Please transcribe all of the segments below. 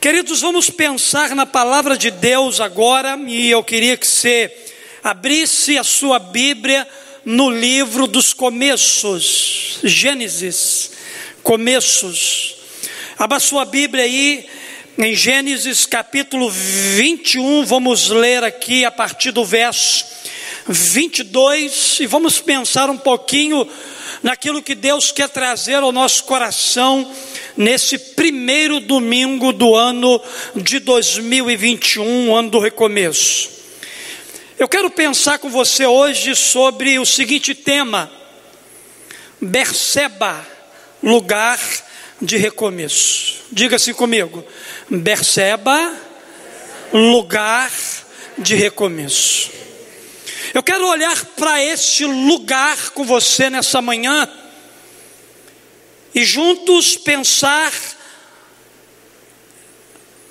Queridos, vamos pensar na palavra de Deus agora, e eu queria que você abrisse a sua Bíblia no livro dos começos, Gênesis, começos. Abra sua Bíblia aí em Gênesis capítulo 21, vamos ler aqui a partir do verso 22 e vamos pensar um pouquinho naquilo que Deus quer trazer ao nosso coração nesse primeiro domingo do ano de 2021, ano do recomeço. Eu quero pensar com você hoje sobre o seguinte tema: Berseba, lugar de recomeço. Diga assim comigo: Berseba, lugar de recomeço. Eu quero olhar para este lugar com você nessa manhã e juntos pensar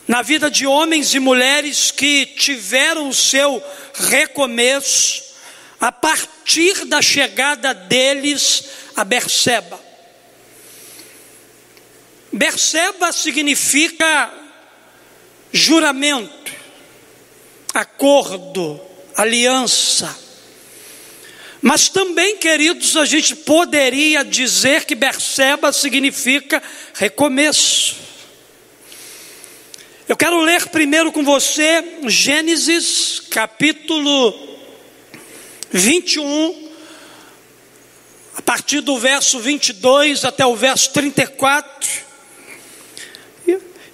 na vida de homens e mulheres que tiveram o seu recomeço a partir da chegada deles a Berseba. Berseba significa juramento, acordo, aliança. Mas também, queridos, a gente poderia dizer que Berseba significa recomeço. Eu quero ler primeiro com você Gênesis capítulo 21, a partir do verso 22 até o verso 34.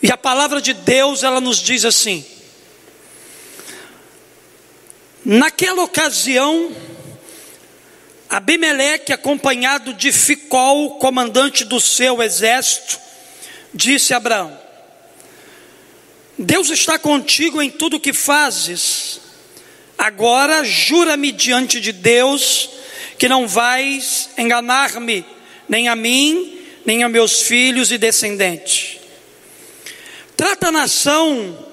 E a palavra de Deus, ela nos diz assim: Naquela ocasião, Abimeleque, acompanhado de Ficol, comandante do seu exército, disse a Abraão: Deus está contigo em tudo que fazes. Agora jura-me diante de Deus que não vais enganar-me, nem a mim, nem a meus filhos e descendentes. Trata a nação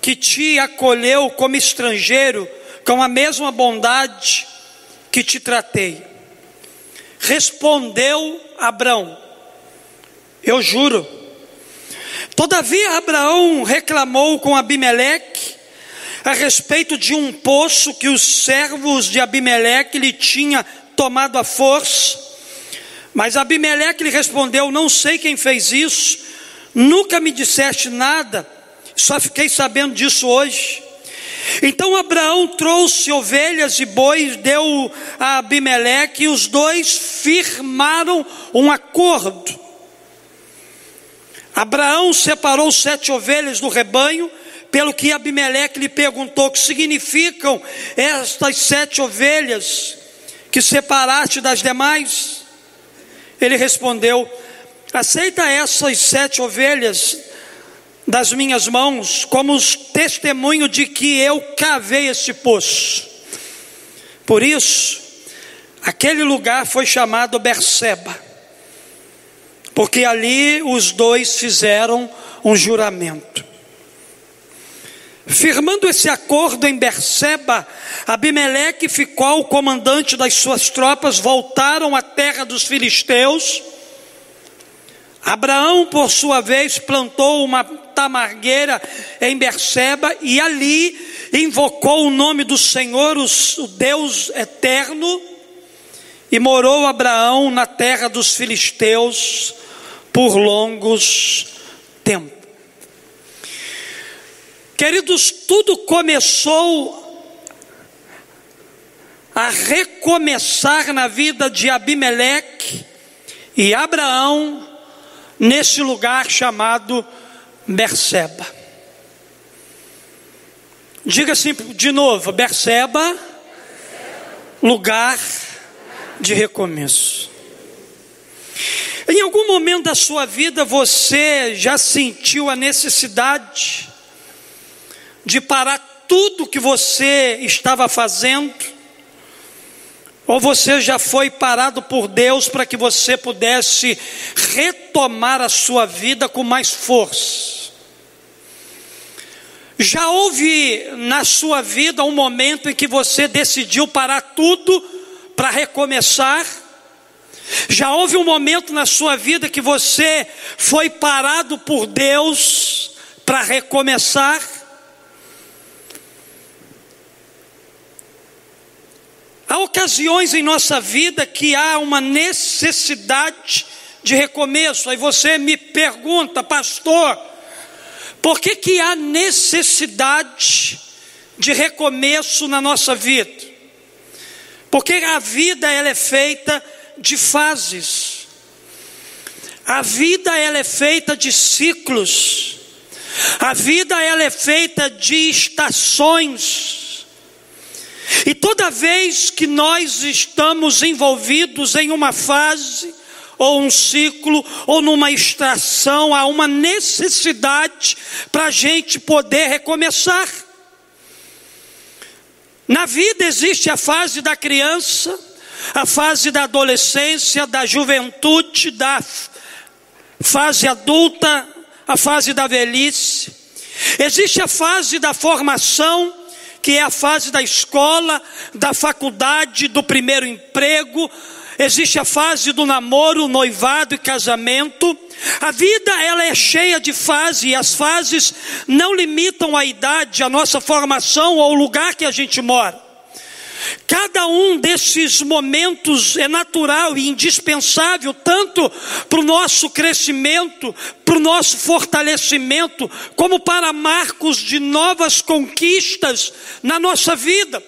que te acolheu como estrangeiro com a mesma bondade que te tratei. Respondeu Abraão: Eu juro. Todavia Abraão reclamou com Abimeleque a respeito de um poço que os servos de Abimeleque lhe tinha tomado à força. Mas Abimeleque lhe respondeu: Não sei quem fez isso, nunca me disseste nada, só fiquei sabendo disso hoje. Então Abraão trouxe ovelhas e bois, deu a Abimeleque, e os dois firmaram um acordo. Abraão separou sete ovelhas do rebanho, pelo que Abimeleque lhe perguntou: que significam estas sete ovelhas que separaste das demais? Ele respondeu: aceita essas sete ovelhas das minhas mãos como testemunho de que eu cavei este poço. Por isso, aquele lugar foi chamado Berseba, porque ali os dois fizeram um juramento. Firmando esse acordo em Berseba, Abimeleque ficou o comandante das suas tropas, voltaram à terra dos filisteus. Abraão, por sua vez, plantou uma tamargueira em Berseba e ali invocou o nome do Senhor, o Deus eterno, e morou Abraão na terra dos filisteus por longos tempos. Queridos, tudo começou a recomeçar na vida de Abimeleque e Abraão nesse lugar chamado Berseba. Diga assim de novo: Berseba, lugar de recomeço. Em algum momento da sua vida você já sentiu a necessidade de parar tudo que você estava fazendo? Ou você já foi parado por Deus para que você pudesse retomar a sua vida com mais força? Já houve na sua vida um momento em que você decidiu parar tudo para recomeçar? Já houve um momento na sua vida que você foi parado por Deus para recomeçar. Há ocasiões em nossa vida que há uma necessidade de recomeço. Aí você me pergunta, pastor, por que, que há necessidade de recomeço na nossa vida? Porque a vida ela é feita de fases. A vida ela é feita de ciclos. A vida ela é feita de estações. E toda vez que nós estamos envolvidos em uma fase, ou um ciclo, ou numa estação, há uma necessidade para a gente poder recomeçar. Na vida existe a fase da criança, a fase da adolescência, da juventude, da fase adulta, a fase da velhice. Existe a fase da formação, que é a fase da escola, da faculdade, do primeiro emprego. Existe a fase do namoro, noivado e casamento. A vida ela é cheia de fases e as fases não limitam a idade, a nossa formação ou o lugar que a gente mora. Cada um desses momentos é natural e indispensável, tanto para o nosso crescimento, para o nosso fortalecimento, como para marcos de novas conquistas na nossa vida.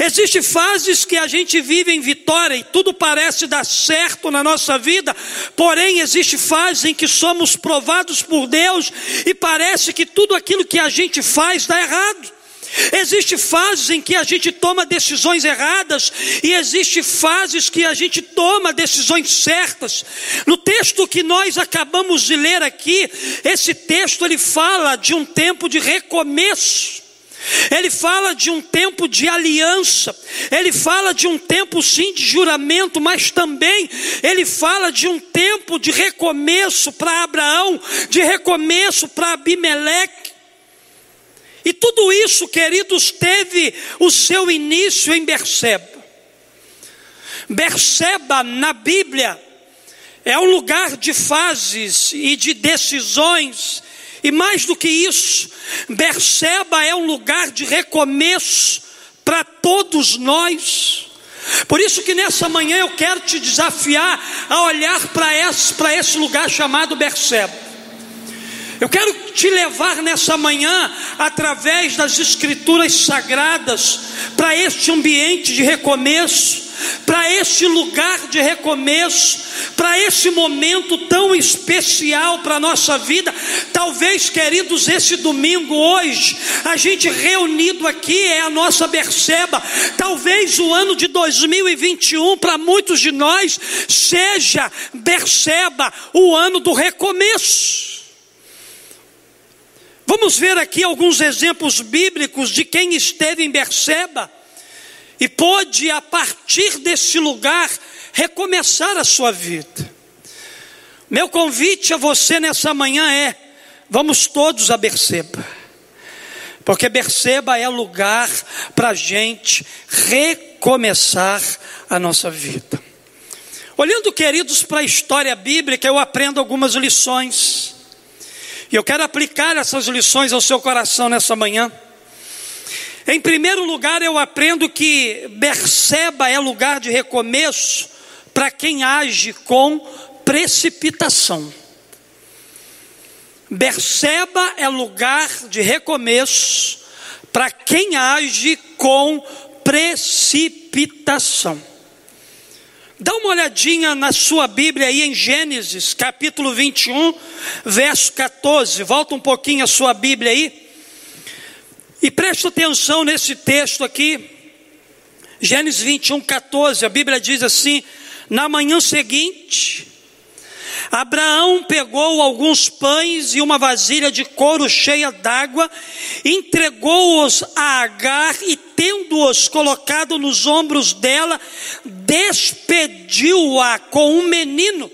Existem fases que a gente vive em vitória e tudo parece dar certo na nossa vida, porém existe fase em que somos provados por Deus e parece que tudo aquilo que a gente faz dá errado. Existe fases em que a gente toma decisões erradas e existe fases que a gente toma decisões certas. No texto que nós acabamos de ler aqui, esse texto ele fala de um tempo de recomeço. Ele fala de um tempo de aliança, ele fala de um tempo sim de juramento, mas também ele fala de um tempo de recomeço para Abraão, de recomeço para Abimeleque. E tudo isso, queridos, teve o seu início em Berseba. Berseba na Bíblia é um lugar de fases e de decisões, e mais do que isso, Berseba é um lugar de recomeço para todos nós. Por isso que nessa manhã eu quero te desafiar a olhar para esse, esse lugar chamado Berseba. Eu quero te levar nessa manhã, através das Escrituras sagradas, para este ambiente de recomeço, para este lugar de recomeço, para esse momento tão especial para a nossa vida. Talvez, queridos, esse domingo, hoje, a gente reunido aqui é a nossa Berceba. Talvez o ano de 2021, para muitos de nós, seja Berceba, o ano do recomeço. Vamos ver aqui alguns exemplos bíblicos de quem esteve em Berseba e pôde, a partir desse lugar, recomeçar a sua vida. Meu convite a você nessa manhã é: vamos todos a Berseba, porque Berseba é lugar para a gente recomeçar a nossa vida. Olhando, queridos, para a história bíblica, eu aprendo algumas lições. E eu quero aplicar essas lições ao seu coração nessa manhã. Em primeiro lugar, eu aprendo que Berseba é lugar de recomeço para quem age com precipitação. Berseba é lugar de recomeço para quem age com precipitação. Dá uma olhadinha na sua Bíblia aí em Gênesis, capítulo 21, verso 14. Volta um pouquinho a sua Bíblia aí. E preste atenção nesse texto aqui. Gênesis 21, 14. A Bíblia diz assim: Na manhã seguinte, Abraão pegou alguns pães e uma vasilha de couro cheia d'água, entregou-os a Agar e, tendo-os colocado nos ombros dela, despediu-a com um menino.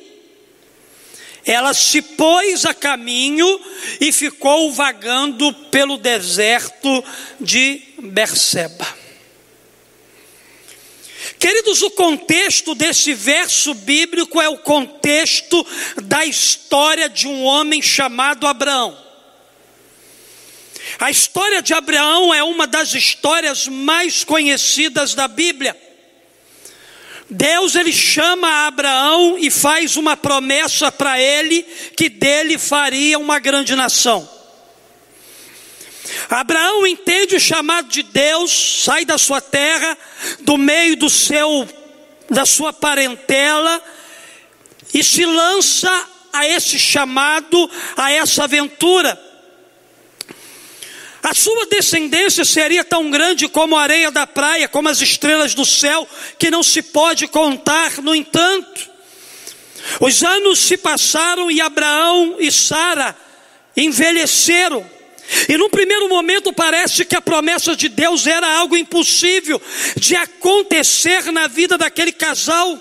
Ela se pôs a caminho e ficou vagando pelo deserto de Berseba. Queridos, o contexto desse verso bíblico é o contexto da história de um homem chamado Abraão. A história de Abraão é uma das histórias mais conhecidas da Bíblia. Deus ele chama Abraão e faz uma promessa para ele que dele faria uma grande nação. Abraão entende o chamado de Deus, sai da sua terra, do meio do seu da sua parentela e se lança a esse chamado, a essa aventura. A sua descendência seria tão grande como a areia da praia, como as estrelas do céu, que não se pode contar, no entanto. Os anos se passaram e Abraão e Sara envelheceram. E num primeiro momento parece que a promessa de Deus era algo impossível de acontecer na vida daquele casal.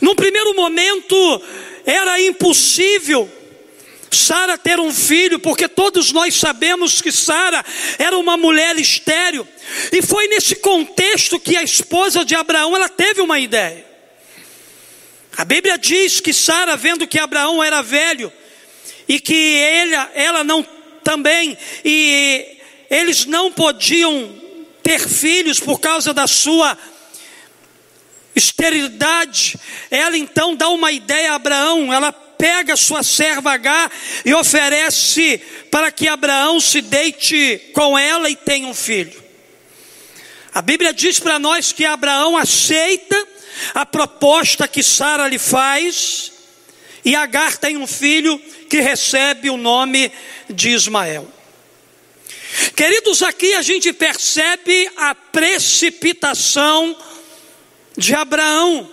Num primeiro momento era impossível Sara ter um filho, porque todos nós sabemos que Sara era uma mulher estéril. E foi nesse contexto que a esposa de Abraão ela teve uma ideia. A Bíblia diz que Sara, vendo que Abraão era velho e que ele, ela não também, e eles não podiam ter filhos por causa da sua esterilidade. Ela então dá uma ideia a Abraão, ela pega sua serva H e oferece para que Abraão se deite com ela e tenha um filho. A Bíblia diz para nós que Abraão aceita a proposta que Sara lhe faz, e Agar tem um filho que recebe o nome de Ismael. Queridos, aqui a gente percebe a precipitação de Abraão.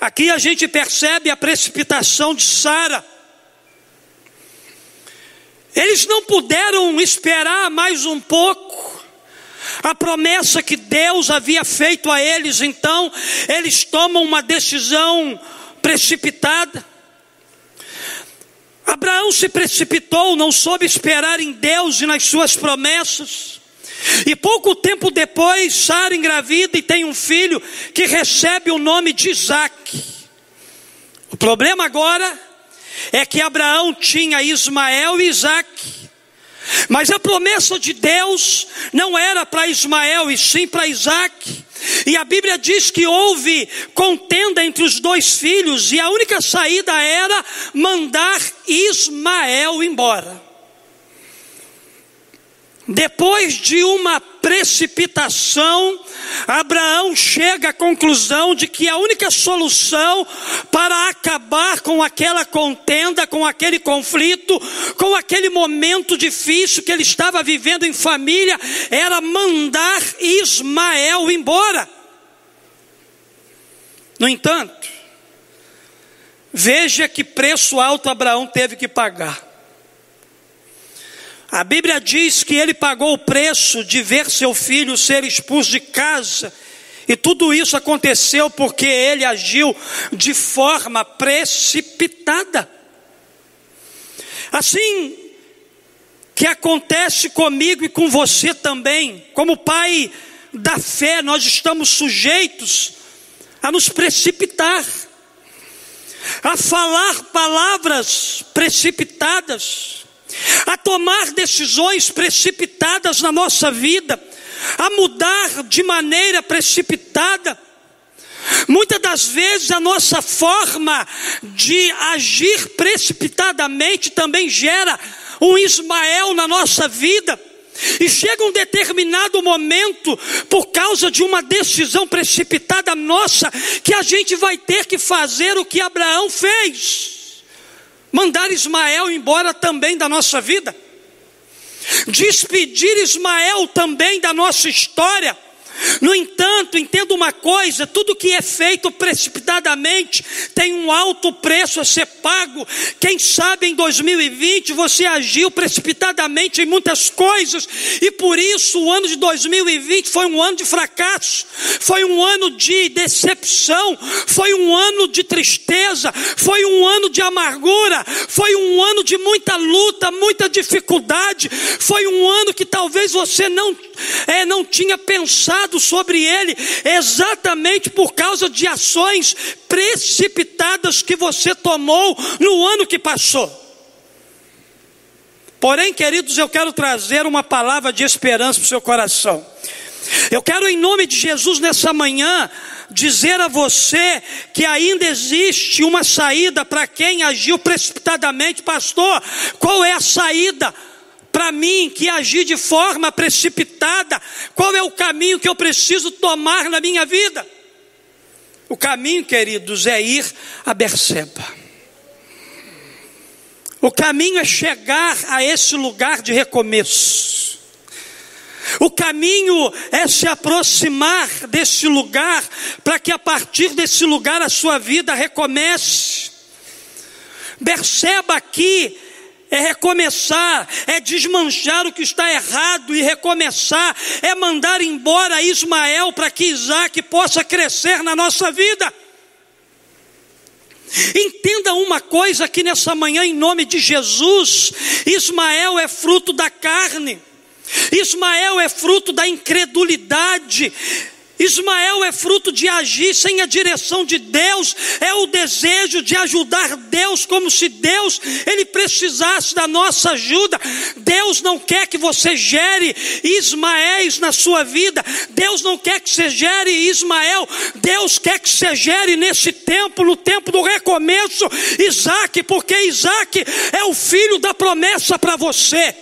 Aqui a gente percebe a precipitação de Sara. Eles não puderam esperar mais um pouco. A promessa que Deus havia feito a eles, então, eles tomam uma decisão precipitada. Abraão se precipitou, não soube esperar em Deus e nas suas promessas. E pouco tempo depois, Sara engravida e tem um filho que recebe o nome de Isaac. O problema agora é que Abraão tinha Ismael e Isaac. Mas a promessa de Deus não era para Ismael e sim para Isaac. E a Bíblia diz que houve contenda entre os dois filhos, e a única saída era mandar Ismael embora. Depois de uma precipitação, Abraão chega à conclusão de que a única solução para acabar com aquela contenda, com aquele conflito, com aquele momento difícil que ele estava vivendo em família, era mandar Ismael embora. No entanto, veja que preço alto Abraão teve que pagar. A Bíblia diz que ele pagou o preço de ver seu filho ser expulso de casa, e tudo isso aconteceu porque ele agiu de forma precipitada. Assim que acontece comigo e com você também, como pai da fé, nós estamos sujeitos a nos precipitar, a falar palavras precipitadas, a tomar decisões precipitadas na nossa vida, a mudar de maneira precipitada. Muitas das vezes a nossa forma de agir precipitadamente também gera um Ismael na nossa vida. E chega um determinado momento, por causa de uma decisão precipitada nossa, que a gente vai ter que fazer o que Abraão fez mandar Ismael embora também da nossa vida, despedir Ismael também da nossa história, no entanto, entenda uma coisa: tudo que é feito precipitadamente tem um alto preço a ser pago. Quem sabe em 2020 você agiu precipitadamente em muitas coisas, e por isso o ano de 2020 foi um ano de fracasso, foi um ano de decepção, foi um ano de tristeza, foi um ano de amargura, foi um ano de muita luta, muita dificuldade, foi um ano que talvez você não, é, não tinha pensado sobre ele exatamente por causa de ações precipitadas que você tomou no ano que passou. Porém, queridos, eu quero trazer uma palavra de esperança para o seu coração. Eu quero, em nome de Jesus, nessa manhã, dizer a você que ainda existe uma saída para quem agiu precipitadamente, pastor. Qual é a saída? Para mim que agi de forma precipitada, qual é o caminho que eu preciso tomar na minha vida? O caminho, queridos, é ir a Berseba. O caminho é chegar a esse lugar de recomeço. O caminho é se aproximar desse lugar, para que a partir desse lugar a sua vida recomece. Perceba aqui é recomeçar, é desmanchar o que está errado e recomeçar, é mandar embora Ismael para que Isaac possa crescer na nossa vida. Entenda uma coisa aqui nessa manhã, em nome de Jesus: Ismael é fruto da carne. Ismael é fruto da incredulidade. Ismael é fruto de agir sem a direção de Deus, é o desejo de ajudar Deus, como se Deus ele precisasse da nossa ajuda. Deus não quer que você gere Ismaéis na sua vida, Deus não quer que você gere Ismael, Deus quer que você gere nesse tempo, no tempo do recomeço, Isaac, porque Isaac é o filho da promessa para você.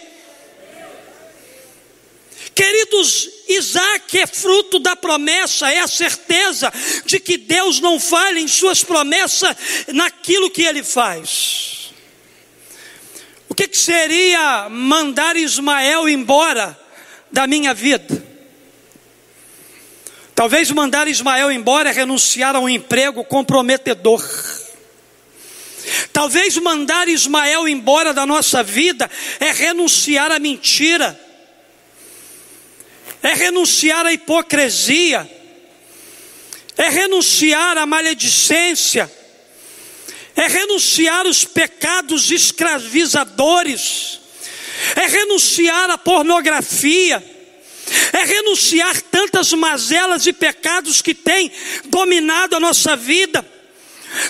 Queridos, Isaac é fruto da promessa, é a certeza de que Deus não falha em suas promessas naquilo que ele faz. O que, que seria mandar Ismael embora da minha vida? Talvez mandar Ismael embora é renunciar a um emprego comprometedor. Talvez mandar Ismael embora da nossa vida é renunciar à mentira é renunciar à hipocrisia, é renunciar à maledicência, é renunciar aos pecados escravizadores, é renunciar à pornografia, é renunciar tantas mazelas e pecados que têm dominado a nossa vida.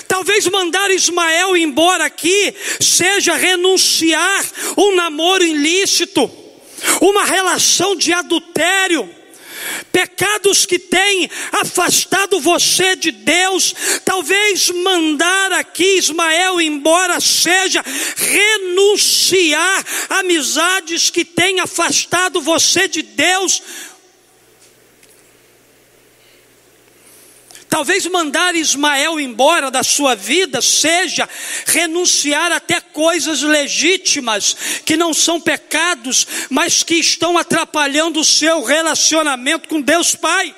Talvez mandar Ismael embora aqui seja renunciar um namoro ilícito uma relação de adultério, pecados que têm afastado você de Deus, talvez mandar aqui Ismael embora seja renunciar amizades que têm afastado você de Deus, Talvez mandar Ismael embora da sua vida seja renunciar até coisas legítimas, que não são pecados, mas que estão atrapalhando o seu relacionamento com Deus Pai.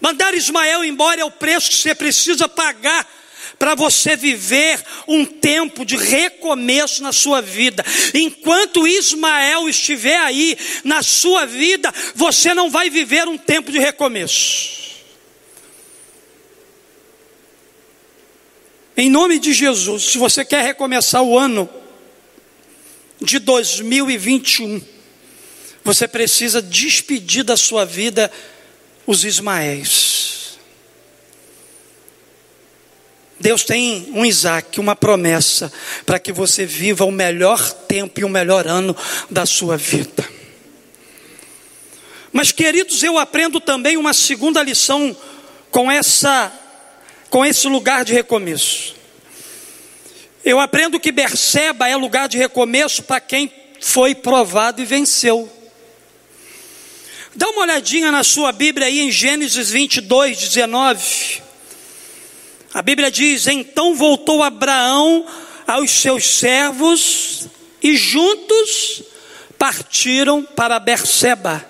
Mandar Ismael embora é o preço que você precisa pagar para você viver um tempo de recomeço na sua vida. Enquanto Ismael estiver aí na sua vida, você não vai viver um tempo de recomeço. Em nome de Jesus, se você quer recomeçar o ano de 2021, você precisa despedir da sua vida os Ismaéis. Deus tem um Isaac, uma promessa, para que você viva o melhor tempo e o melhor ano da sua vida. Mas, queridos, eu aprendo também uma segunda lição com essa com esse lugar de recomeço. Eu aprendo que Berseba é lugar de recomeço para quem foi provado e venceu. Dá uma olhadinha na sua Bíblia aí em Gênesis 22, 19. A Bíblia diz: Então voltou Abraão aos seus servos e juntos partiram para Berseba,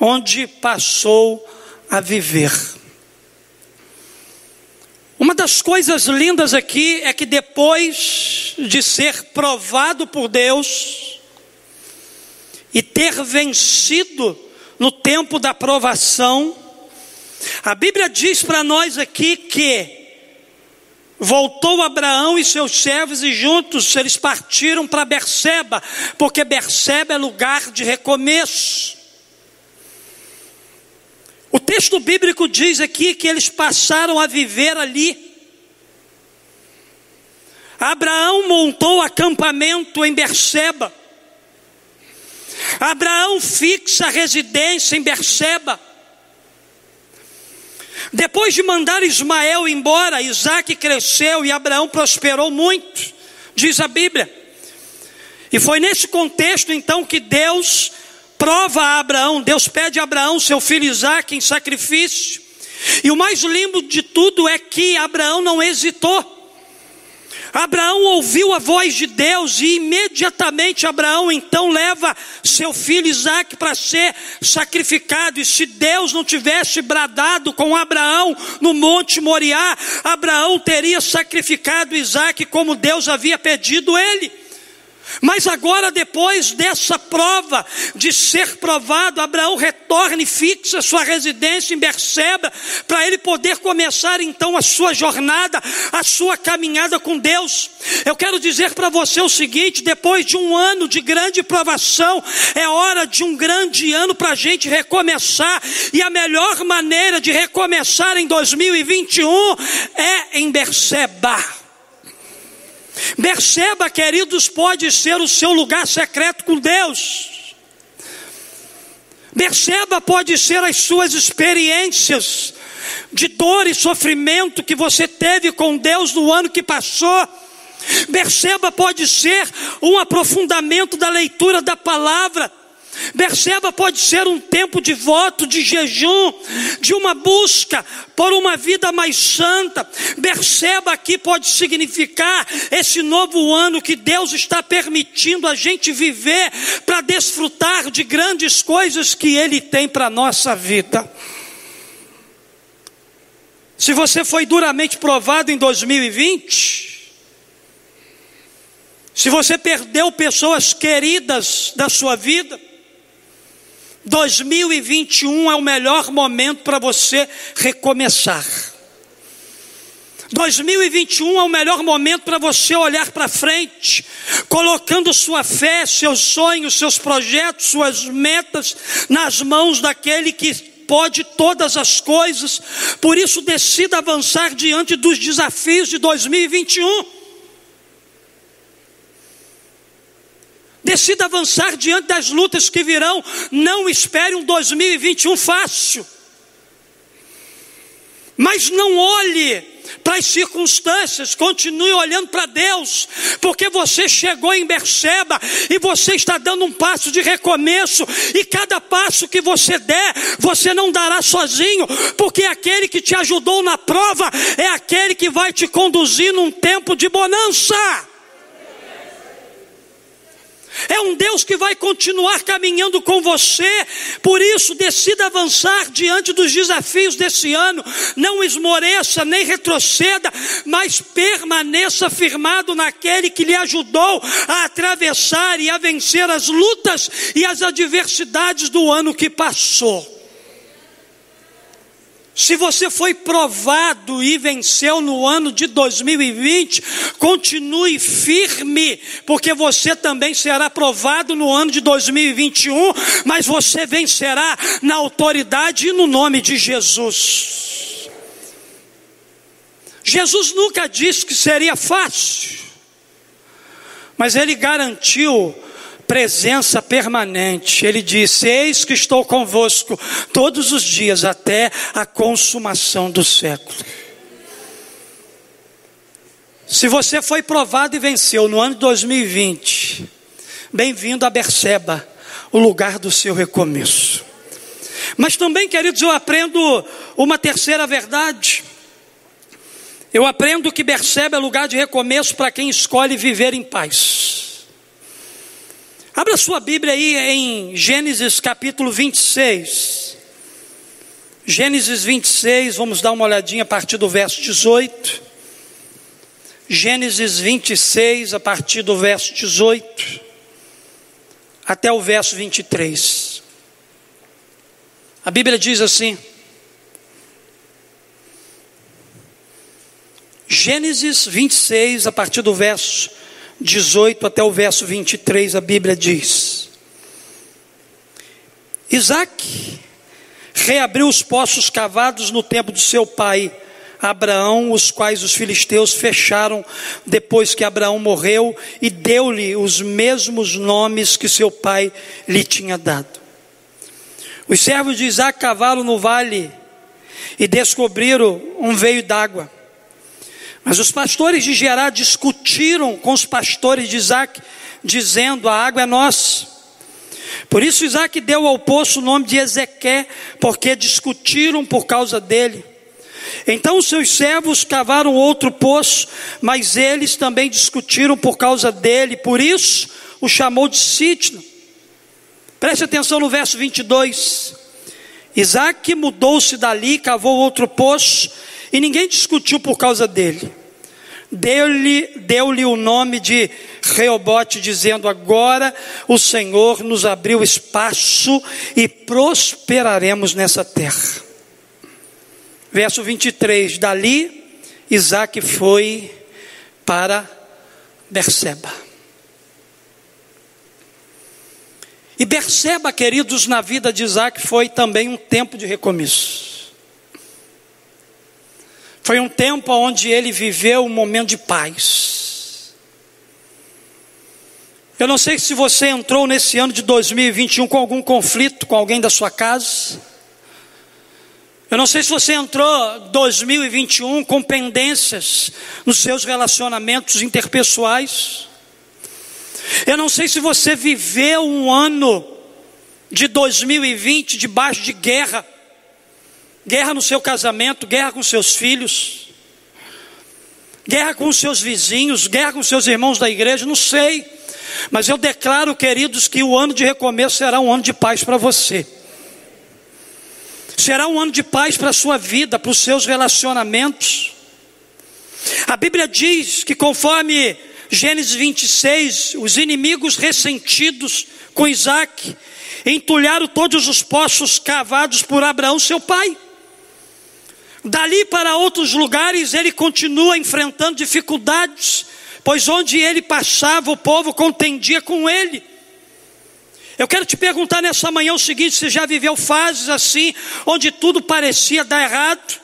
onde passou a viver. Uma das coisas lindas aqui é que depois de ser provado por Deus e ter vencido no tempo da provação, a Bíblia diz para nós aqui que voltou Abraão e seus servos e juntos eles partiram para Berseba, porque Berseba é lugar de recomeço. O texto bíblico diz aqui que eles passaram a viver ali. Abraão montou acampamento em Berseba. Abraão fixa residência em Berseba. Depois de mandar Ismael embora, Isaac cresceu e Abraão prosperou muito, diz a Bíblia. E foi nesse contexto então que Deus prova a Abraão, Deus pede a Abraão, seu filho Isaac, em sacrifício. E o mais lindo de tudo é que Abraão não hesitou. Abraão ouviu a voz de Deus e imediatamente Abraão então leva seu filho Isaac para ser sacrificado. E se Deus não tivesse bradado com Abraão no Monte Moriá, Abraão teria sacrificado Isaac como Deus havia pedido ele. Mas agora, depois dessa prova de ser provado, Abraão retorna e fixa sua residência em Berseba, para ele poder começar então a sua jornada, a sua caminhada com Deus. Eu quero dizer para você o seguinte: depois de um ano de grande provação, é hora de um grande ano para a gente recomeçar, e a melhor maneira de recomeçar em 2021 é em Berseba. Perceba, queridos, pode ser o seu lugar secreto com Deus. Perceba, pode ser as suas experiências de dor e sofrimento que você teve com Deus no ano que passou. Perceba, pode ser um aprofundamento da leitura da palavra. Perceba, pode ser um tempo de voto, de jejum, de uma busca por uma vida mais santa. Perceba aqui pode significar esse novo ano que Deus está permitindo a gente viver para desfrutar de grandes coisas que Ele tem para a nossa vida. Se você foi duramente provado em 2020, se você perdeu pessoas queridas da sua vida, 2021 é o melhor momento para você recomeçar. 2021 é o melhor momento para você olhar para frente, colocando sua fé, seus sonhos, seus projetos, suas metas nas mãos daquele que pode todas as coisas. Por isso, decida avançar diante dos desafios de 2021. Decida avançar diante das lutas que virão. Não espere um 2021 fácil. Mas não olhe para as circunstâncias, continue olhando para Deus, porque você chegou em Berseba e você está dando um passo de recomeço, e cada passo que você der, você não dará sozinho, porque aquele que te ajudou na prova é aquele que vai te conduzir num tempo de bonança. É um Deus que vai continuar caminhando com você. Por isso, decida avançar diante dos desafios desse ano. Não esmoreça nem retroceda, mas permaneça firmado naquele que lhe ajudou a atravessar e a vencer as lutas e as adversidades do ano que passou. Se você foi provado e venceu no ano de 2020, continue firme, porque você também será provado no ano de 2021, mas você vencerá na autoridade e no nome de Jesus. Jesus nunca disse que seria fácil, mas ele garantiu presença permanente. Ele disse: Eis que estou convosco todos os dias até a consumação do século. Se você foi provado e venceu no ano de 2020, bem-vindo a Berseba, o lugar do seu recomeço. Mas também, queridos, eu aprendo uma terceira verdade. Eu aprendo que Berseba é lugar de recomeço para quem escolhe viver em paz. Abra sua Bíblia aí em Gênesis capítulo 26. Gênesis 26, vamos dar uma olhadinha a partir do verso 18. Gênesis 26, a partir do verso 18 até o verso 23. A Bíblia diz assim: Gênesis 26, a partir do verso 18 até o verso 23, a Bíblia diz: Isaac reabriu os poços cavados no tempo de seu pai, Abraão, os quais os filisteus fecharam depois que Abraão morreu, e deu-lhe os mesmos nomes que seu pai lhe tinha dado. Os servos de Isaac cavaram no vale e descobriram um veio d'água. Mas os pastores de Gerá discutiram com os pastores de Isaac, dizendo: A água é nossa. Por isso Isaac deu ao poço o nome de Ezequé, porque discutiram por causa dele. Então os seus servos cavaram outro poço, mas eles também discutiram por causa dele, por isso o chamou de Sitna. Preste atenção no verso 22. Isaac mudou-se dali, cavou outro poço, e ninguém discutiu por causa dele. Deu-lhe deu o nome de Reobote, dizendo: Agora o Senhor nos abriu espaço e prosperaremos nessa terra. Verso 23: Dali Isaac foi para Berseba. E Berseba, queridos, na vida de Isaac foi também um tempo de recomeço. Foi um tempo onde ele viveu um momento de paz. Eu não sei se você entrou nesse ano de 2021 com algum conflito com alguém da sua casa. Eu não sei se você entrou 2021 com pendências nos seus relacionamentos interpessoais. Eu não sei se você viveu um ano de 2020 debaixo de guerra guerra no seu casamento, guerra com seus filhos, guerra com os seus vizinhos, guerra com seus irmãos da igreja, não sei. Mas eu declaro, queridos, que o ano de recomeço será um ano de paz para você. Será um ano de paz para a sua vida, para os seus relacionamentos. A Bíblia diz que conforme Gênesis 26, os inimigos ressentidos com Isaac entulharam todos os poços cavados por Abraão, seu pai. Dali para outros lugares ele continua enfrentando dificuldades, pois onde ele passava o povo contendia com ele. Eu quero te perguntar nessa manhã o seguinte: você já viveu fases assim, onde tudo parecia dar errado,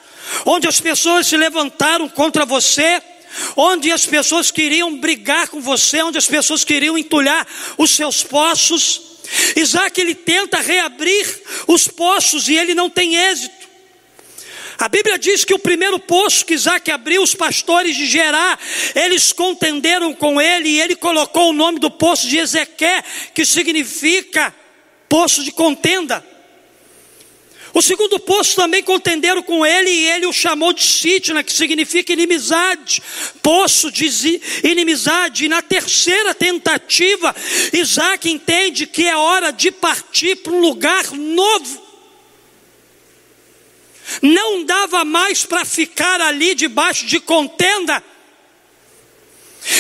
onde as pessoas se levantaram contra você, onde as pessoas queriam brigar com você, onde as pessoas queriam entulhar os seus poços? Isaac ele tenta reabrir os poços e ele não tem êxito. A Bíblia diz que o primeiro poço que Isaac abriu, os pastores de Gerá, eles contenderam com ele e ele colocou o nome do poço de Ezequiel, que significa poço de contenda. O segundo poço também contenderam com ele e ele o chamou de Sitna, que significa inimizade, poço de inimizade. E na terceira tentativa, Isaac entende que é hora de partir para um lugar novo. Não dava mais para ficar ali debaixo de contenda.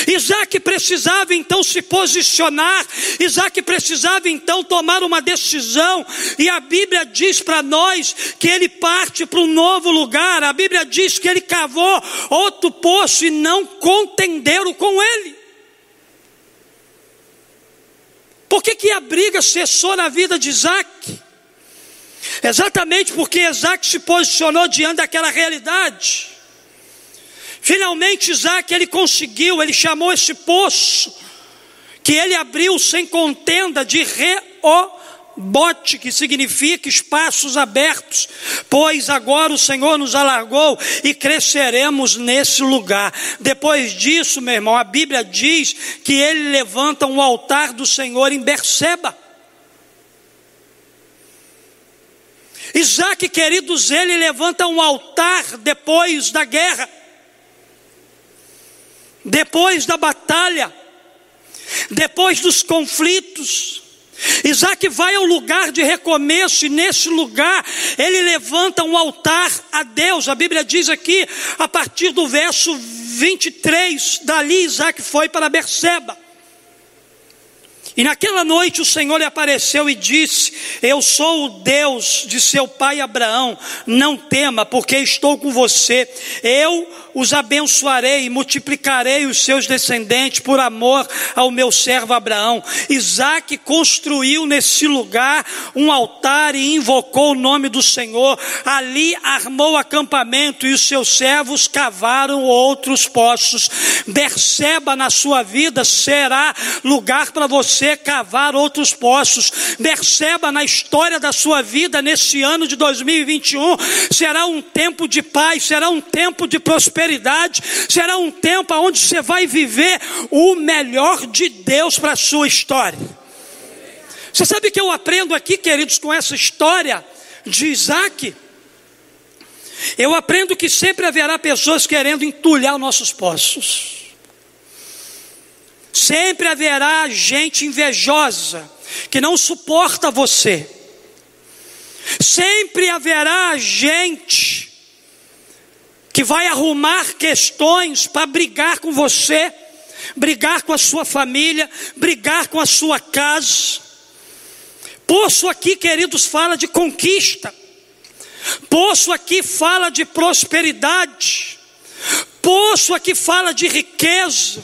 Isaac precisava então se posicionar, Isaac precisava então tomar uma decisão, e a Bíblia diz para nós que ele parte para um novo lugar, a Bíblia diz que ele cavou outro poço e não contenderam com ele. Por que, que a briga cessou na vida de Isaac? Exatamente porque Isaac se posicionou diante daquela realidade. Finalmente Isaac ele conseguiu, ele chamou esse poço que ele abriu sem contenda de Reobote, que significa espaços abertos, pois agora o Senhor nos alargou e cresceremos nesse lugar. Depois disso, meu irmão, a Bíblia diz que ele levanta um altar do Senhor em Berseba. Isaac, queridos, ele levanta um altar depois da guerra, depois da batalha, depois dos conflitos. Isaac vai ao lugar de recomeço e nesse lugar ele levanta um altar a Deus. A Bíblia diz aqui, a partir do verso 23, dali Isaac foi para Berseba. E naquela noite o Senhor lhe apareceu e disse: Eu sou o Deus de seu pai Abraão, não tema, porque estou com você. Eu os abençoarei e multiplicarei os seus descendentes por amor ao meu servo Abraão. Isaac construiu nesse lugar um altar e invocou o nome do Senhor. Ali armou acampamento e os seus servos cavaram outros poços. Perceba na sua vida será lugar para você cavar outros poços. Perceba na história da sua vida nesse ano de 2021 será um tempo de paz, será um tempo de prosperidade prosperidade, será um tempo onde você vai viver o melhor de Deus para a sua história. Você sabe que eu aprendo aqui, queridos, com essa história de Isaac? Eu aprendo que sempre haverá pessoas querendo entulhar nossos poços. Sempre haverá gente invejosa que não suporta você. Sempre haverá gente que vai arrumar questões para brigar com você, brigar com a sua família, brigar com a sua casa. Poço aqui, queridos, fala de conquista. Poço aqui fala de prosperidade. Poço aqui fala de riqueza.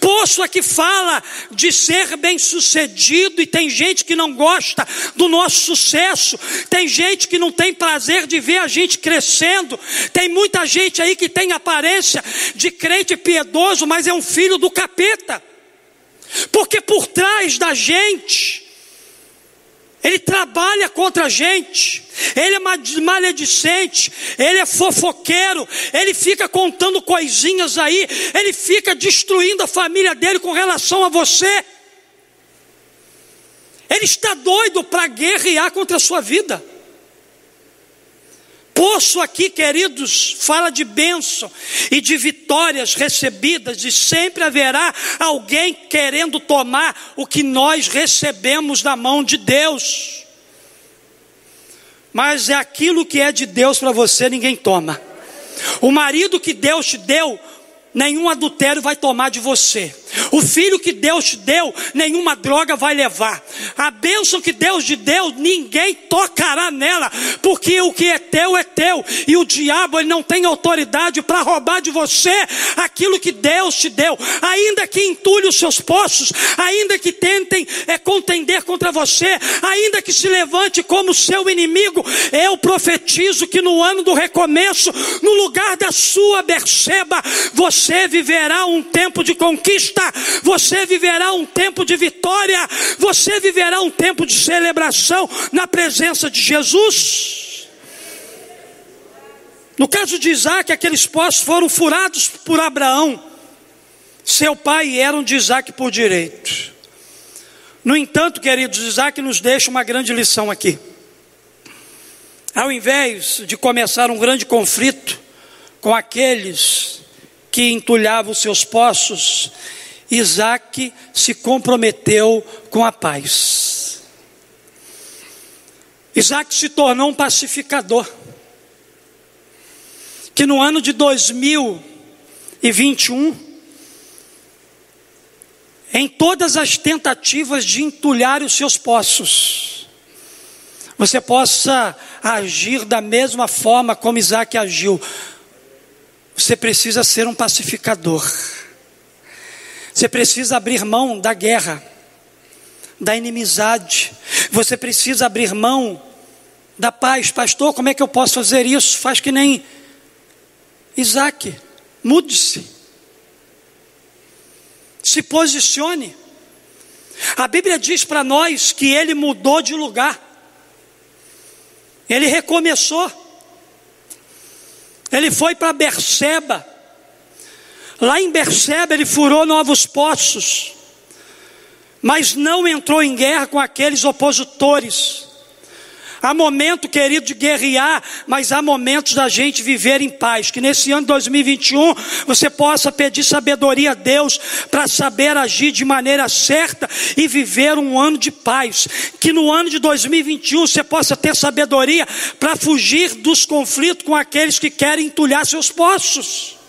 Poço aqui fala de ser bem sucedido, e tem gente que não gosta do nosso sucesso, tem gente que não tem prazer de ver a gente crescendo, tem muita gente aí que tem aparência de crente piedoso, mas é um filho do capeta, porque por trás da gente, ele trabalha contra a gente, ele é maledicente, ele é fofoqueiro, ele fica contando coisinhas aí, ele fica destruindo a família dele com relação a você. Ele está doido para guerrear contra a sua vida. Poço aqui, queridos, fala de bênção e de vitórias recebidas, e sempre haverá alguém querendo tomar o que nós recebemos da mão de Deus. Mas é aquilo que é de Deus para você, ninguém toma. O marido que Deus te deu, nenhum adultério vai tomar de você. O filho que Deus te deu, nenhuma droga vai levar. A bênção que Deus te deu, ninguém tocará nela, porque o que é teu é teu, e o diabo ele não tem autoridade para roubar de você aquilo que Deus te deu. Ainda que entulhe os seus poços, ainda que tentem é, contender contra você, ainda que se levante como seu inimigo, eu profetizo que no ano do recomeço, no lugar da sua Berseba, você viverá um tempo de conquista você viverá um tempo de vitória, você viverá um tempo de celebração na presença de Jesus. No caso de Isaac, aqueles poços foram furados por Abraão, seu pai, e eram de Isaac por direito. No entanto, queridos, Isaac nos deixa uma grande lição aqui. Ao invés de começar um grande conflito com aqueles que entulhavam seus poços, Isaac se comprometeu com a paz. Isaac se tornou um pacificador. Que no ano de 2021, em todas as tentativas de entulhar os seus poços, você possa agir da mesma forma como Isaac agiu. Você precisa ser um pacificador. Você precisa abrir mão da guerra, da inimizade. Você precisa abrir mão da paz. Pastor, como é que eu posso fazer isso? Faz que nem Isaac. Mude-se. Se posicione. A Bíblia diz para nós que ele mudou de lugar. Ele recomeçou. Ele foi para Berseba. Lá em Berseba ele furou novos poços, mas não entrou em guerra com aqueles opositores. Há momento, querido, de guerrear, mas há momentos da gente viver em paz. Que nesse ano de 2021 você possa pedir sabedoria a Deus para saber agir de maneira certa e viver um ano de paz. Que no ano de 2021 você possa ter sabedoria para fugir dos conflitos com aqueles que querem entulhar seus poços.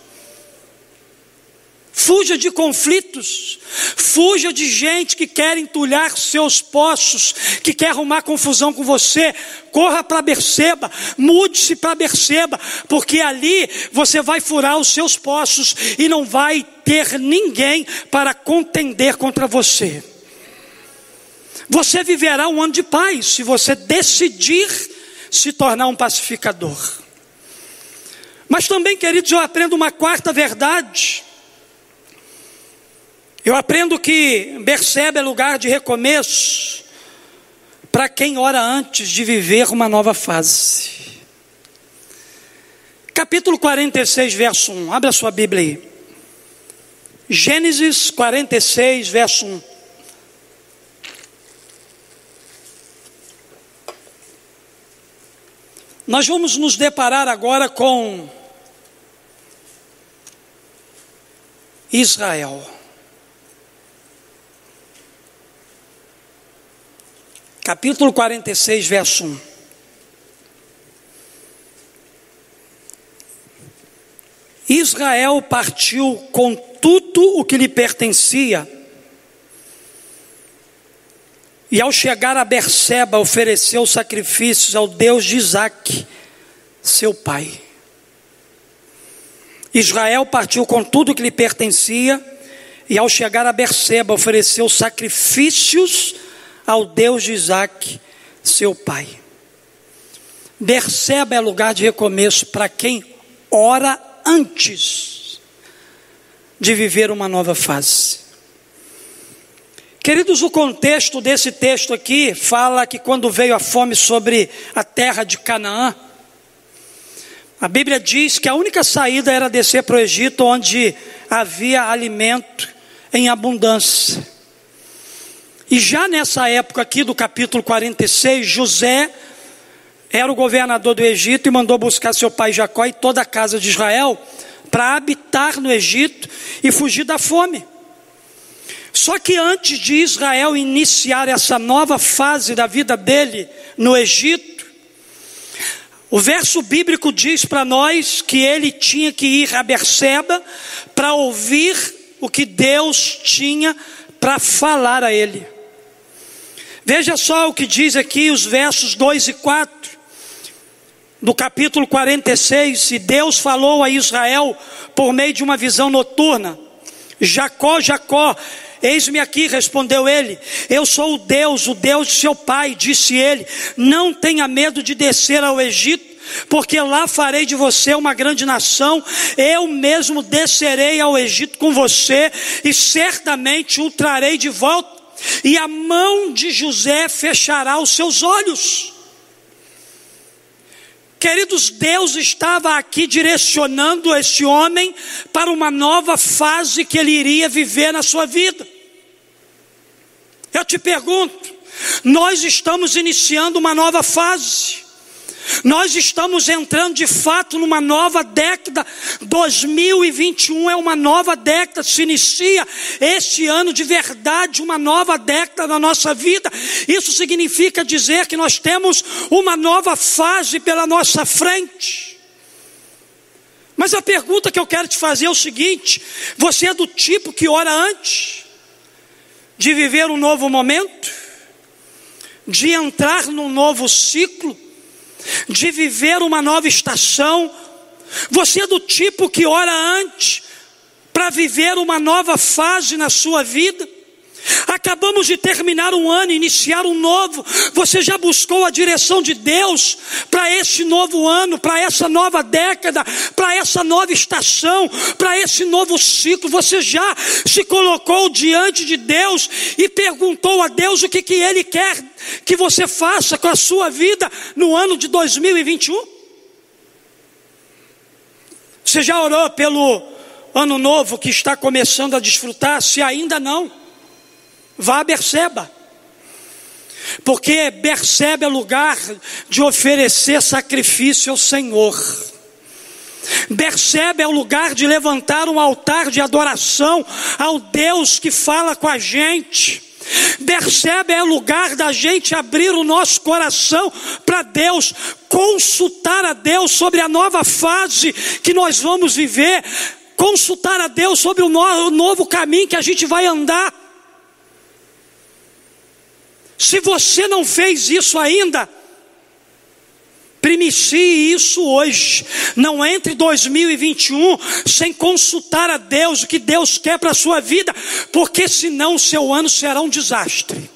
Fuja de conflitos, fuja de gente que quer entulhar seus poços, que quer arrumar confusão com você. Corra para Berceba, mude-se para Berceba, porque ali você vai furar os seus poços e não vai ter ninguém para contender contra você. Você viverá um ano de paz se você decidir se tornar um pacificador. Mas também, queridos, eu aprendo uma quarta verdade eu aprendo que Berseba é lugar de recomeço para quem ora antes de viver uma nova fase. Capítulo 46, verso 1. Abra sua Bíblia aí. Gênesis 46, verso 1. Nós vamos nos deparar agora com Israel. Capítulo 46, verso 1. Israel partiu com tudo o que lhe pertencia, e ao chegar a Berseba, ofereceu sacrifícios ao Deus de Isaac, seu pai. Israel partiu com tudo o que lhe pertencia, e ao chegar a Berseba, ofereceu sacrifícios ao Deus de Isaac, seu pai. Berseba é lugar de recomeço para quem ora antes de viver uma nova fase. Queridos, o contexto desse texto aqui fala que quando veio a fome sobre a terra de Canaã, a Bíblia diz que a única saída era descer para o Egito, onde havia alimento em abundância. E já nessa época aqui do capítulo 46, José era o governador do Egito e mandou buscar seu pai Jacó e toda a casa de Israel para habitar no Egito e fugir da fome. Só que antes de Israel iniciar essa nova fase da vida dele no Egito, o verso bíblico diz para nós que ele tinha que ir a Berseba para ouvir o que Deus tinha para falar a ele. Veja só o que diz aqui os versos 2 e 4 do capítulo 46. E Deus falou a Israel por meio de uma visão noturna: Jacó, Jacó, eis-me aqui, respondeu ele. Eu sou o Deus, o Deus de seu pai, disse ele. Não tenha medo de descer ao Egito porque lá farei de você uma grande nação, eu mesmo descerei ao Egito com você, e certamente o trarei de volta e a mão de José fechará os seus olhos. Queridos, Deus estava aqui direcionando este homem para uma nova fase que ele iria viver na sua vida. Eu te pergunto, nós estamos iniciando uma nova fase. Nós estamos entrando de fato numa nova década. 2021 é uma nova década, se inicia este ano de verdade, uma nova década na nossa vida. Isso significa dizer que nós temos uma nova fase pela nossa frente. Mas a pergunta que eu quero te fazer é o seguinte: você é do tipo que ora antes de viver um novo momento, de entrar num novo ciclo? De viver uma nova estação. Você é do tipo que ora antes para viver uma nova fase na sua vida. Acabamos de terminar um ano, iniciar um novo. Você já buscou a direção de Deus para esse novo ano, para essa nova década, para essa nova estação, para esse novo ciclo? Você já se colocou diante de Deus e perguntou a Deus o que, que Ele quer que você faça com a sua vida no ano de 2021? Você já orou pelo ano novo que está começando a desfrutar? Se ainda não, vá a Berseba. Porque Berseba é lugar de oferecer sacrifício ao Senhor. Berseba é o lugar de levantar um altar de adoração ao Deus que fala com a gente. Percebe, é lugar da gente abrir o nosso coração para Deus, consultar a Deus sobre a nova fase que nós vamos viver, consultar a Deus sobre o novo caminho que a gente vai andar. Se você não fez isso ainda, primicie isso hoje. Não entre 2021 sem consultar a Deus o que Deus quer para a sua vida, porque senão o seu ano será um desastre.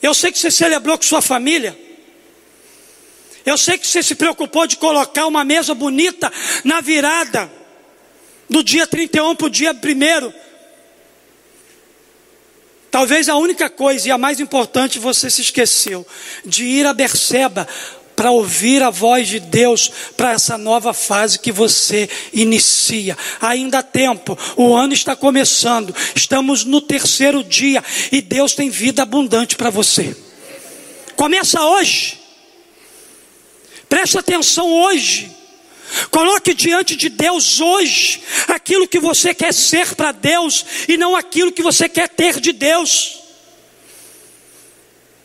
Eu sei que você celebrou com sua família. Eu sei que você se preocupou de colocar uma mesa bonita na virada do dia 31 para o dia 1. Talvez a única coisa e a mais importante você se esqueceu de ir a Berseba para ouvir a voz de Deus para essa nova fase que você inicia. Ainda há tempo, o ano está começando, estamos no terceiro dia e Deus tem vida abundante para você. Começa hoje. Preste atenção hoje. Coloque diante de Deus hoje aquilo que você quer ser para Deus e não aquilo que você quer ter de Deus.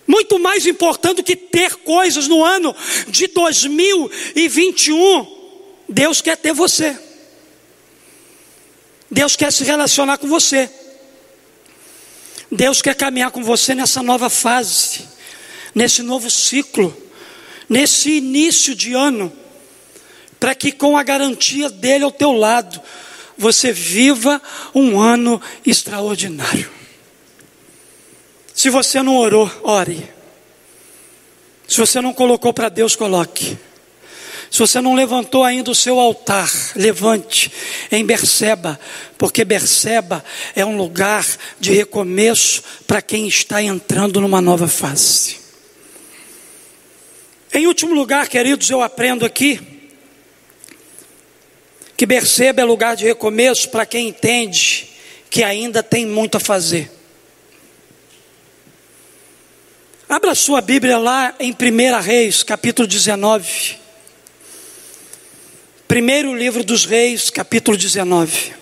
Muito mais importante do que ter coisas no ano de 2021, Deus quer ter você. Deus quer se relacionar com você. Deus quer caminhar com você nessa nova fase, nesse novo ciclo nesse início de ano, para que com a garantia dele ao teu lado, você viva um ano extraordinário. Se você não orou, ore. Se você não colocou para Deus, coloque. Se você não levantou ainda o seu altar, levante em Berseba, porque Berseba é um lugar de recomeço para quem está entrando numa nova fase. Em último lugar, queridos, eu aprendo aqui que Berseba é lugar de recomeço para quem entende que ainda tem muito a fazer. Abra sua Bíblia lá em 1 Reis, capítulo 19. Primeiro livro dos Reis, capítulo 19.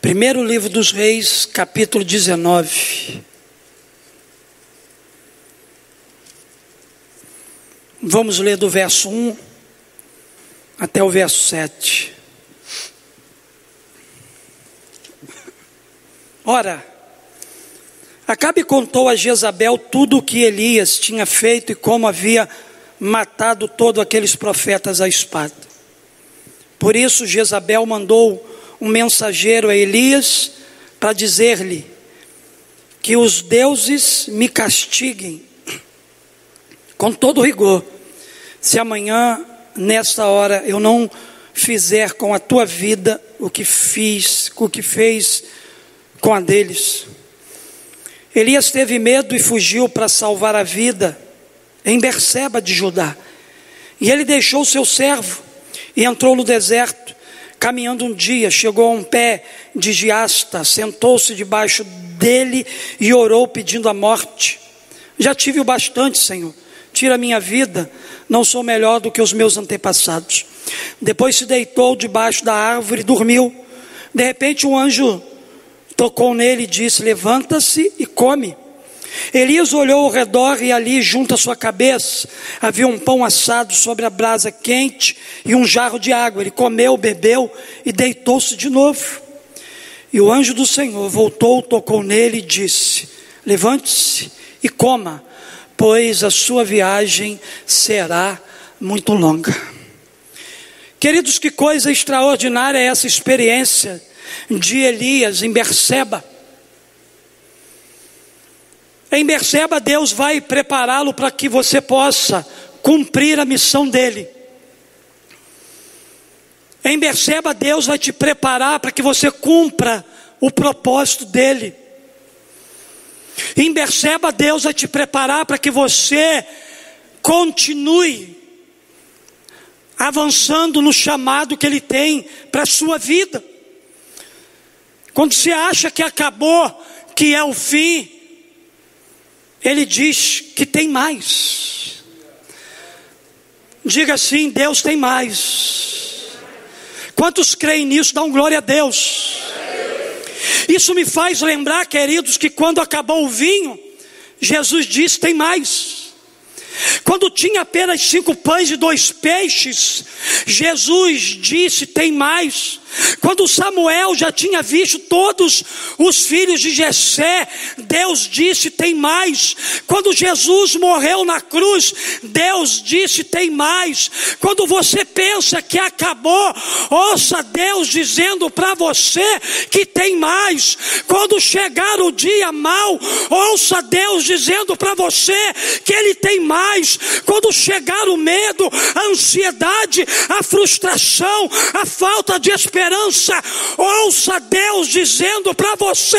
Primeiro livro dos Reis, capítulo 19. Vamos ler do verso 1 até o verso 7. Ora, Acabe contou a Jezabel tudo o que Elias tinha feito e como havia matado todos aqueles profetas à espada. Por isso Jezabel mandou um mensageiro a Elias para dizer-lhe que os deuses me castiguem com todo rigor, se amanhã, nesta hora, eu não fizer com a tua vida o que fiz, o que fez com a deles. Elias teve medo e fugiu para salvar a vida em Berseba de Judá. E ele deixou seu servo e entrou no deserto Caminhando um dia, chegou a um pé de giasta, sentou-se debaixo dele e orou pedindo a morte. Já tive o bastante, Senhor. Tira minha vida, não sou melhor do que os meus antepassados. Depois se deitou debaixo da árvore e dormiu. De repente, um anjo tocou nele e disse: Levanta-se e come. Elias olhou ao redor e ali, junto à sua cabeça, havia um pão assado sobre a brasa quente e um jarro de água. Ele comeu, bebeu e deitou-se de novo. E o anjo do Senhor voltou, tocou nele e disse: Levante-se e coma, pois a sua viagem será muito longa. Queridos, que coisa extraordinária é essa experiência de Elias em Berseba. Em Berseba, Deus vai prepará-lo para que você possa cumprir a missão dele. Em Berseba, Deus vai te preparar para que você cumpra o propósito dele. Em Berseba, Deus vai te preparar para que você continue avançando no chamado que ele tem para a sua vida. Quando você acha que acabou, que é o fim, ele diz que tem mais. Diga assim: Deus tem mais. Quantos creem nisso? Dão glória a Deus. Isso me faz lembrar, queridos, que quando acabou o vinho, Jesus disse: tem mais. Quando tinha apenas cinco pães e dois peixes, Jesus disse: tem mais. Quando Samuel já tinha visto todos os filhos de Jessé, Deus disse: tem mais. Quando Jesus morreu na cruz, Deus disse: tem mais. Quando você pensa que acabou, ouça Deus dizendo para você que tem mais. Quando chegar o dia mal, ouça Deus dizendo para você que Ele tem mais. Quando chegar o medo, a ansiedade, a frustração, a falta de esperança. Ouça Deus dizendo para você: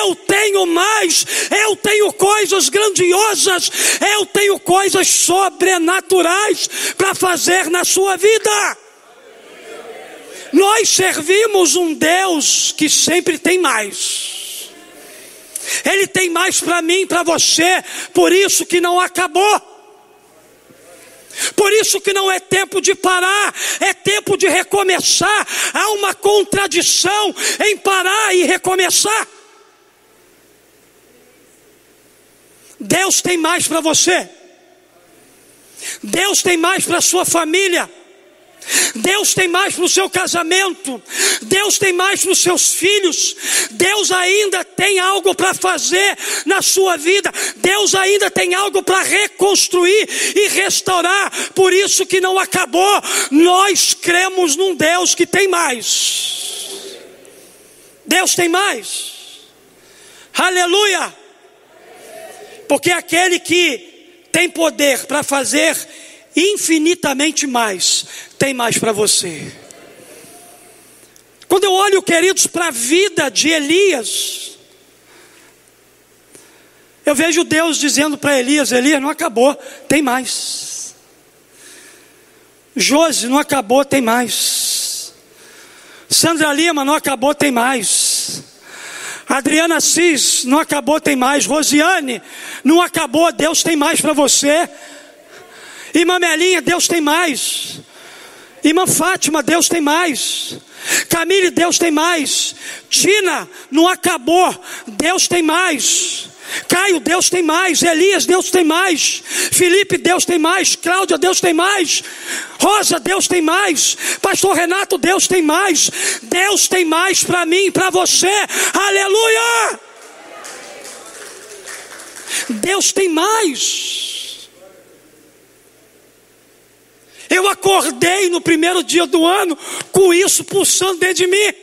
Eu tenho mais, eu tenho coisas grandiosas, eu tenho coisas sobrenaturais para fazer na sua vida. Nós servimos um Deus que sempre tem mais. Ele tem mais para mim, para você, por isso que não acabou. Por isso que não é tempo de parar, é tempo de recomeçar. Há uma contradição em parar e recomeçar. Deus tem mais para você. Deus tem mais para sua família. Deus tem mais para o seu casamento, Deus tem mais para os seus filhos, Deus ainda tem algo para fazer na sua vida, Deus ainda tem algo para reconstruir e restaurar, por isso que não acabou. Nós cremos num Deus que tem mais. Deus tem mais. Aleluia! Porque aquele que tem poder para fazer infinitamente mais, tem mais para você. Quando eu olho, queridos, para a vida de Elias, eu vejo Deus dizendo para Elias: Elias, não acabou, tem mais. Josi, não acabou, tem mais. Sandra Lima, não acabou, tem mais. Adriana Cis, não acabou, tem mais. Rosiane, não acabou, Deus tem mais para você. Irmã Melinha, Deus tem mais. Irmã Fátima, Deus tem mais. Camille, Deus tem mais. Tina, não acabou. Deus tem mais. Caio, Deus tem mais. Elias, Deus tem mais. Felipe, Deus tem mais. Cláudia, Deus tem mais. Rosa, Deus tem mais. Pastor Renato, Deus tem mais. Deus tem mais para mim e para você. Aleluia! Deus tem mais. Eu acordei no primeiro dia do ano com isso pulsando dentro de mim.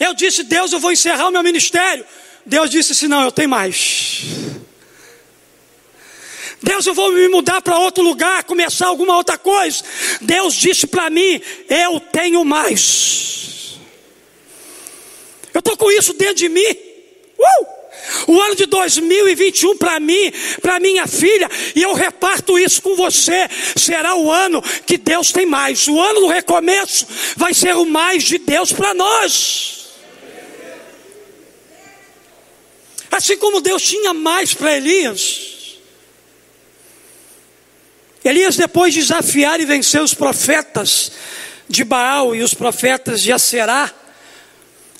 Eu disse, Deus, eu vou encerrar o meu ministério. Deus disse assim: não, eu tenho mais. Deus, eu vou me mudar para outro lugar, começar alguma outra coisa. Deus disse para mim: eu tenho mais. Eu estou com isso dentro de mim. Uh! O ano de 2021 para mim, para minha filha, e eu reparto isso com você, será o ano que Deus tem mais. O ano do recomeço vai ser o mais de Deus para nós. Assim como Deus tinha mais para Elias. Elias, depois de desafiar e vencer os profetas de Baal e os profetas de Aserá,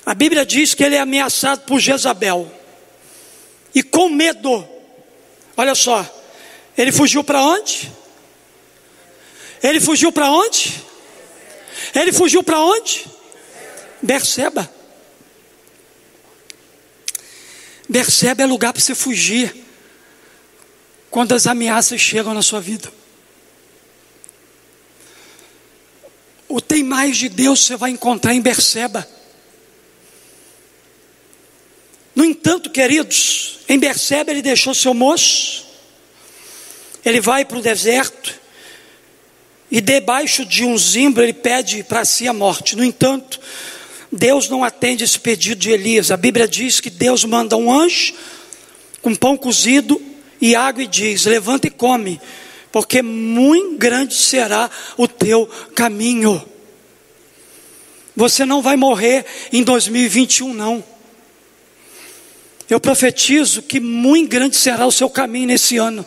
a Bíblia diz que ele é ameaçado por Jezabel e com medo. Olha só, ele fugiu para onde? Ele fugiu para onde? Ele fugiu para onde? Berseba. Berseba é lugar para você fugir quando as ameaças chegam na sua vida. O tem mais de Deus você vai encontrar em Berseba. No entanto, queridos, em Berseba ele deixou seu moço, ele vai para o deserto, e debaixo de um zimbro ele pede para si a morte. No entanto, Deus não atende esse pedido de Elias. A Bíblia diz que Deus manda um anjo com pão cozido e água e diz: Levanta e come, porque muito grande será o teu caminho. Você não vai morrer em 2021, não. Eu profetizo que muito grande será o seu caminho nesse ano.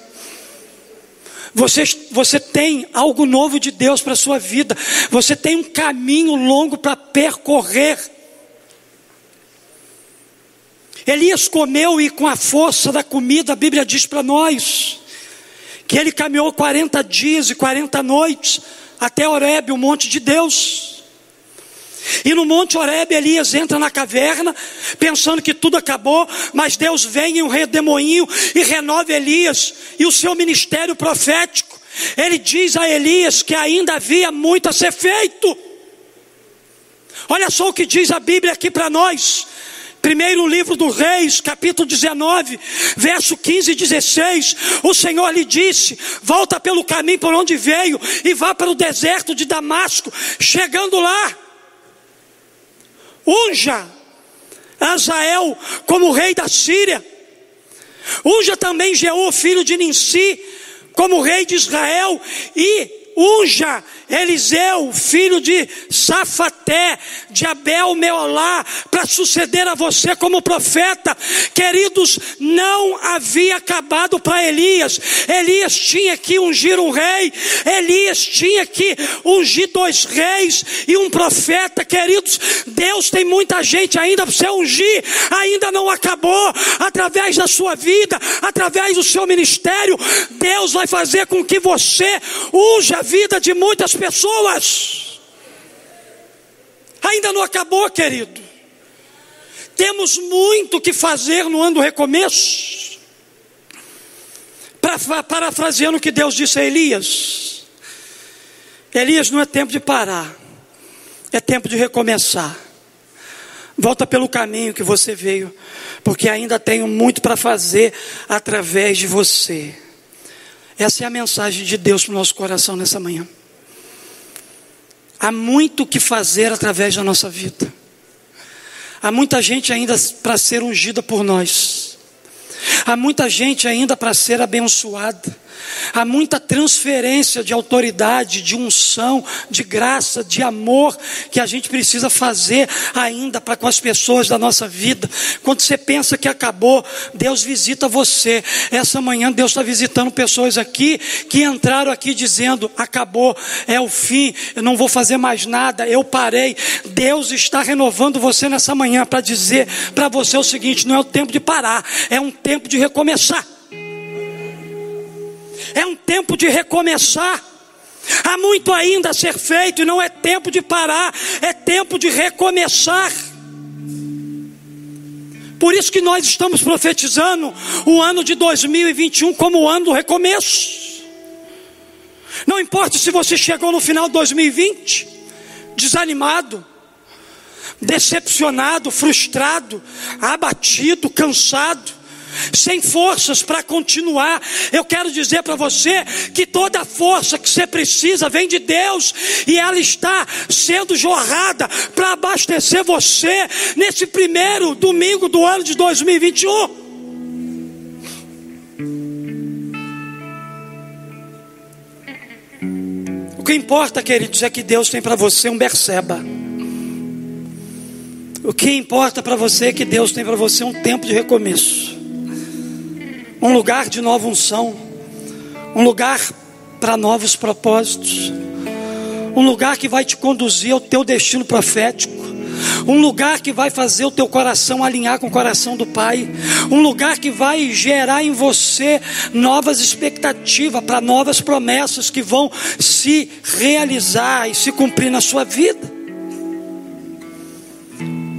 Você, você tem algo novo de Deus para a sua vida. Você tem um caminho longo para percorrer. Elias comeu e com a força da comida, a Bíblia diz para nós que ele caminhou 40 dias e 40 noites até Horebe, o monte de Deus. E no Monte Horebe, Elias entra na caverna, pensando que tudo acabou, mas Deus vem em um redemoinho e renova Elias e o seu ministério profético. Ele diz a Elias que ainda havia muito a ser feito. Olha só o que diz a Bíblia aqui para nós. Primeiro livro do Reis, capítulo 19, verso 15 e 16. O Senhor lhe disse: Volta pelo caminho por onde veio e vá para o deserto de Damasco. Chegando lá, unja Azael como rei da Síria. Unja também Jeú, filho de Ninsi, como rei de Israel. E unja Eliseu, filho de Safaté, de Abel Meolá, para suceder a você como profeta. Queridos, não havia acabado para Elias. Elias tinha que ungir um rei, Elias tinha que ungir dois reis e um profeta. Queridos, Deus tem muita gente ainda para você ungir, ainda não acabou. Através da sua vida, através do seu ministério, Deus vai fazer com que você unja vida de muitas pessoas. Ainda não acabou, querido. Temos muito que fazer no ano do recomeço. Parafraseando o que Deus disse a Elias: Elias, não é tempo de parar, é tempo de recomeçar. Volta pelo caminho que você veio, porque ainda tenho muito para fazer através de você. Essa é a mensagem de Deus para o nosso coração nessa manhã. Há muito o que fazer através da nossa vida. Há muita gente ainda para ser ungida por nós. Há muita gente ainda para ser abençoada. Há muita transferência de autoridade, de unção, de graça, de amor que a gente precisa fazer ainda para com as pessoas da nossa vida. Quando você pensa que acabou, Deus visita você. Essa manhã Deus está visitando pessoas aqui que entraram aqui dizendo: acabou, é o fim, eu não vou fazer mais nada, eu parei. Deus está renovando você nessa manhã para dizer para você o seguinte: não é o tempo de parar, é um tempo de recomeçar é um tempo de recomeçar. Há muito ainda a ser feito e não é tempo de parar, é tempo de recomeçar. Por isso que nós estamos profetizando o ano de 2021 como o ano do recomeço. Não importa se você chegou no final de 2020 desanimado, decepcionado, frustrado, abatido, cansado sem forças para continuar. Eu quero dizer para você que toda força que você precisa vem de Deus e ela está sendo jorrada para abastecer você nesse primeiro domingo do ano de 2021. O que importa, queridos, é que Deus tem para você um Berseba. O que importa para você é que Deus tem para você um tempo de recomeço um lugar de nova unção, um lugar para novos propósitos, um lugar que vai te conduzir ao teu destino profético. Um lugar que vai fazer o teu coração alinhar com o coração do Pai, um lugar que vai gerar em você novas expectativas para novas promessas que vão se realizar e se cumprir na sua vida.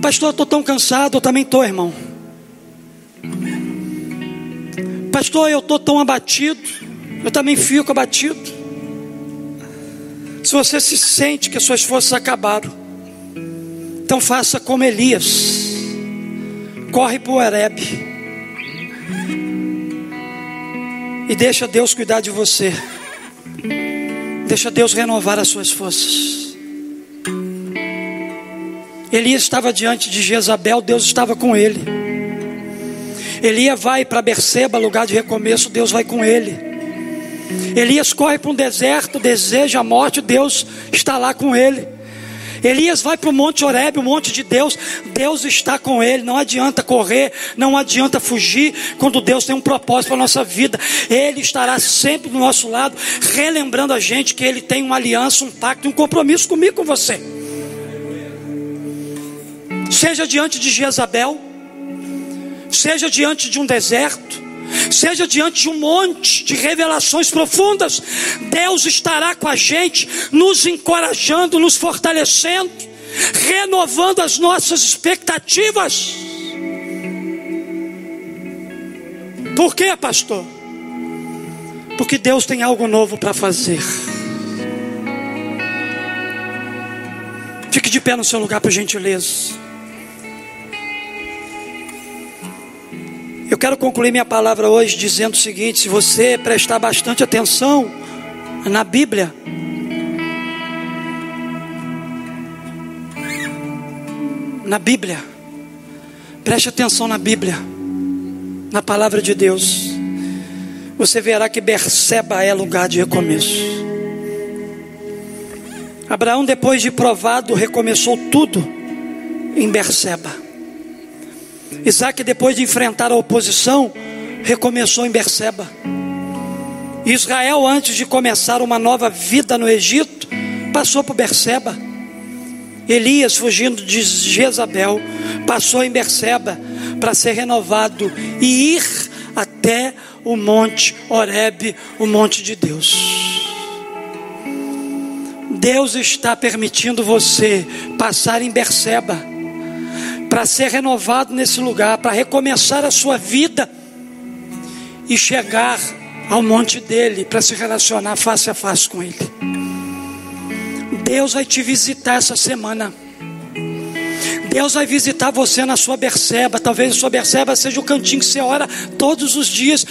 Pastor, eu estou tão cansado, eu também estou, irmão. Pastor, eu estou tão abatido. Eu também fico abatido. Se você se sente que as suas forças acabaram, então faça como Elias. Corre para o Ereb. E deixa Deus cuidar de você. Deixa Deus renovar as suas forças. Elias estava diante de Jezabel, Deus estava com ele. Elias vai para Berseba, lugar de recomeço, Deus vai com ele. Elias corre para um deserto, deseja a morte, Deus está lá com ele. Elias vai para o Monte Oreb, o monte de Deus. Deus está com ele. Não adianta correr, não adianta fugir. Quando Deus tem um propósito para a nossa vida, Ele estará sempre do nosso lado, relembrando a gente que Ele tem uma aliança, um pacto, um compromisso comigo, com você. Seja diante de Jezabel, seja diante de um deserto, seja diante de um monte de revelações profundas, Deus estará com a gente, nos encorajando, nos fortalecendo, renovando as nossas expectativas. Por quê, pastor? Porque Deus tem algo novo para fazer. Fique de pé no seu lugar, por gentileza. Eu quero concluir minha palavra hoje dizendo o seguinte: se você prestar bastante atenção na Bíblia, na Bíblia, preste atenção na Bíblia, na palavra de Deus, você verá que Berseba é lugar de recomeço. Abraão, depois de provado, recomeçou tudo em Berseba. Isaac, depois de enfrentar a oposição, recomeçou em Berseba. Israel, antes de começar uma nova vida no Egito, passou por Berseba. Elias, fugindo de Jezabel, passou em Berseba para ser renovado e ir até o monte Horebe, o monte de Deus. Deus está permitindo você passar em Berseba para ser renovado nesse lugar, para recomeçar a sua vida e chegar ao monte dele para se relacionar face a face com ele. Deus vai te visitar essa semana. Deus vai visitar você na sua berceba. Talvez a sua berceba seja o cantinho que você ora todos os dias.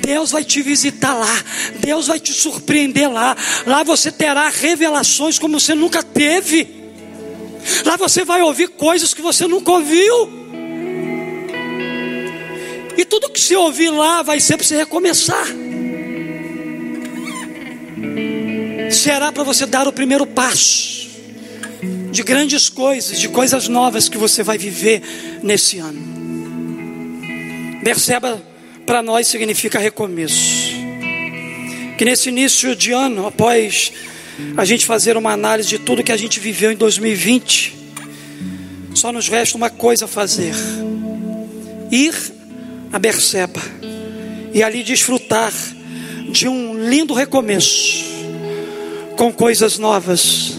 Deus vai te visitar lá. Deus vai te surpreender lá. Lá você terá revelações como você nunca teve. Lá você vai ouvir coisas que você nunca ouviu. E tudo que você ouvir lá vai ser para você recomeçar. Será para você dar o primeiro passo de grandes coisas, de coisas novas que você vai viver nesse ano. Perceba, para nós significa recomeço. Que nesse início de ano, após a gente fazer uma análise de tudo que a gente viveu em 2020, só nos resta uma coisa a fazer: ir a Berseba e ali desfrutar de um lindo recomeço, com coisas novas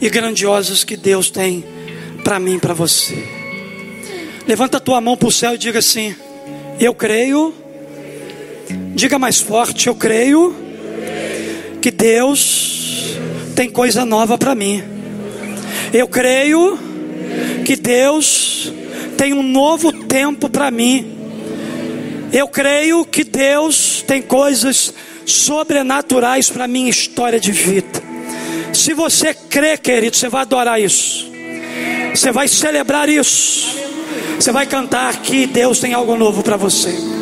e grandiosas que Deus tem para mim e para você. Levanta a tua mão para o céu e diga assim: Eu creio. Diga mais forte: Eu creio que Tem coisa nova para mim. Eu creio que Deus tem um novo tempo para mim. Eu creio que Deus tem coisas sobrenaturais para minha história de vida. Se você crê, querido, você vai adorar isso. Você vai celebrar isso. Você vai cantar que Deus tem algo novo para você.